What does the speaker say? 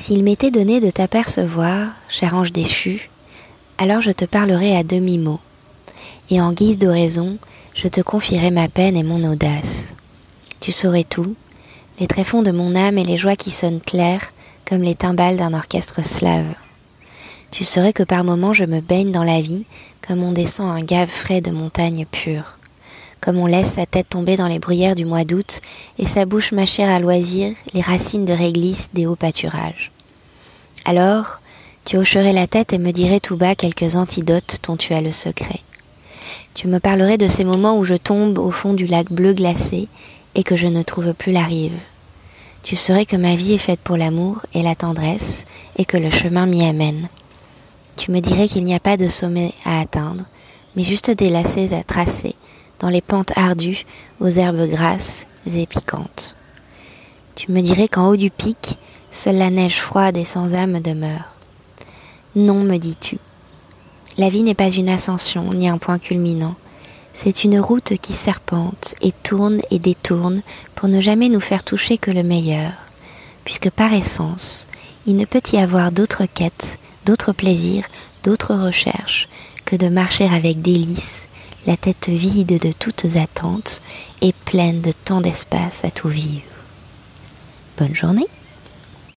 S'il m'était donné de t'apercevoir, cher ange déchu, alors je te parlerai à demi-mot, et en guise d'oraison, je te confierai ma peine et mon audace. Tu saurais tout, les tréfonds de mon âme et les joies qui sonnent claires comme les timbales d'un orchestre slave. Tu saurais que par moments je me baigne dans la vie comme on descend un gave frais de montagne pure, comme on laisse sa tête tomber dans les bruyères du mois d'août et sa bouche mâcher à loisir les racines de réglisse des hauts pâturages. Alors, tu hocherais la tête et me dirais tout bas quelques antidotes dont tu as le secret. Tu me parlerais de ces moments où je tombe au fond du lac bleu glacé et que je ne trouve plus la rive. Tu saurais que ma vie est faite pour l'amour et la tendresse et que le chemin m'y amène. Tu me dirais qu'il n'y a pas de sommet à atteindre, mais juste des lacets à tracer dans les pentes ardues aux herbes grasses et piquantes. Tu me dirais qu'en haut du pic, seule la neige froide et sans âme demeure. Non, me dis-tu. La vie n'est pas une ascension ni un point culminant. C'est une route qui serpente et tourne et détourne pour ne jamais nous faire toucher que le meilleur, puisque par essence, il ne peut y avoir d'autre quête, d'autre plaisir, d'autre recherche que de marcher avec délice, la tête vide de toutes attentes et pleine de tant d'espace à tout vivre. Bonne journée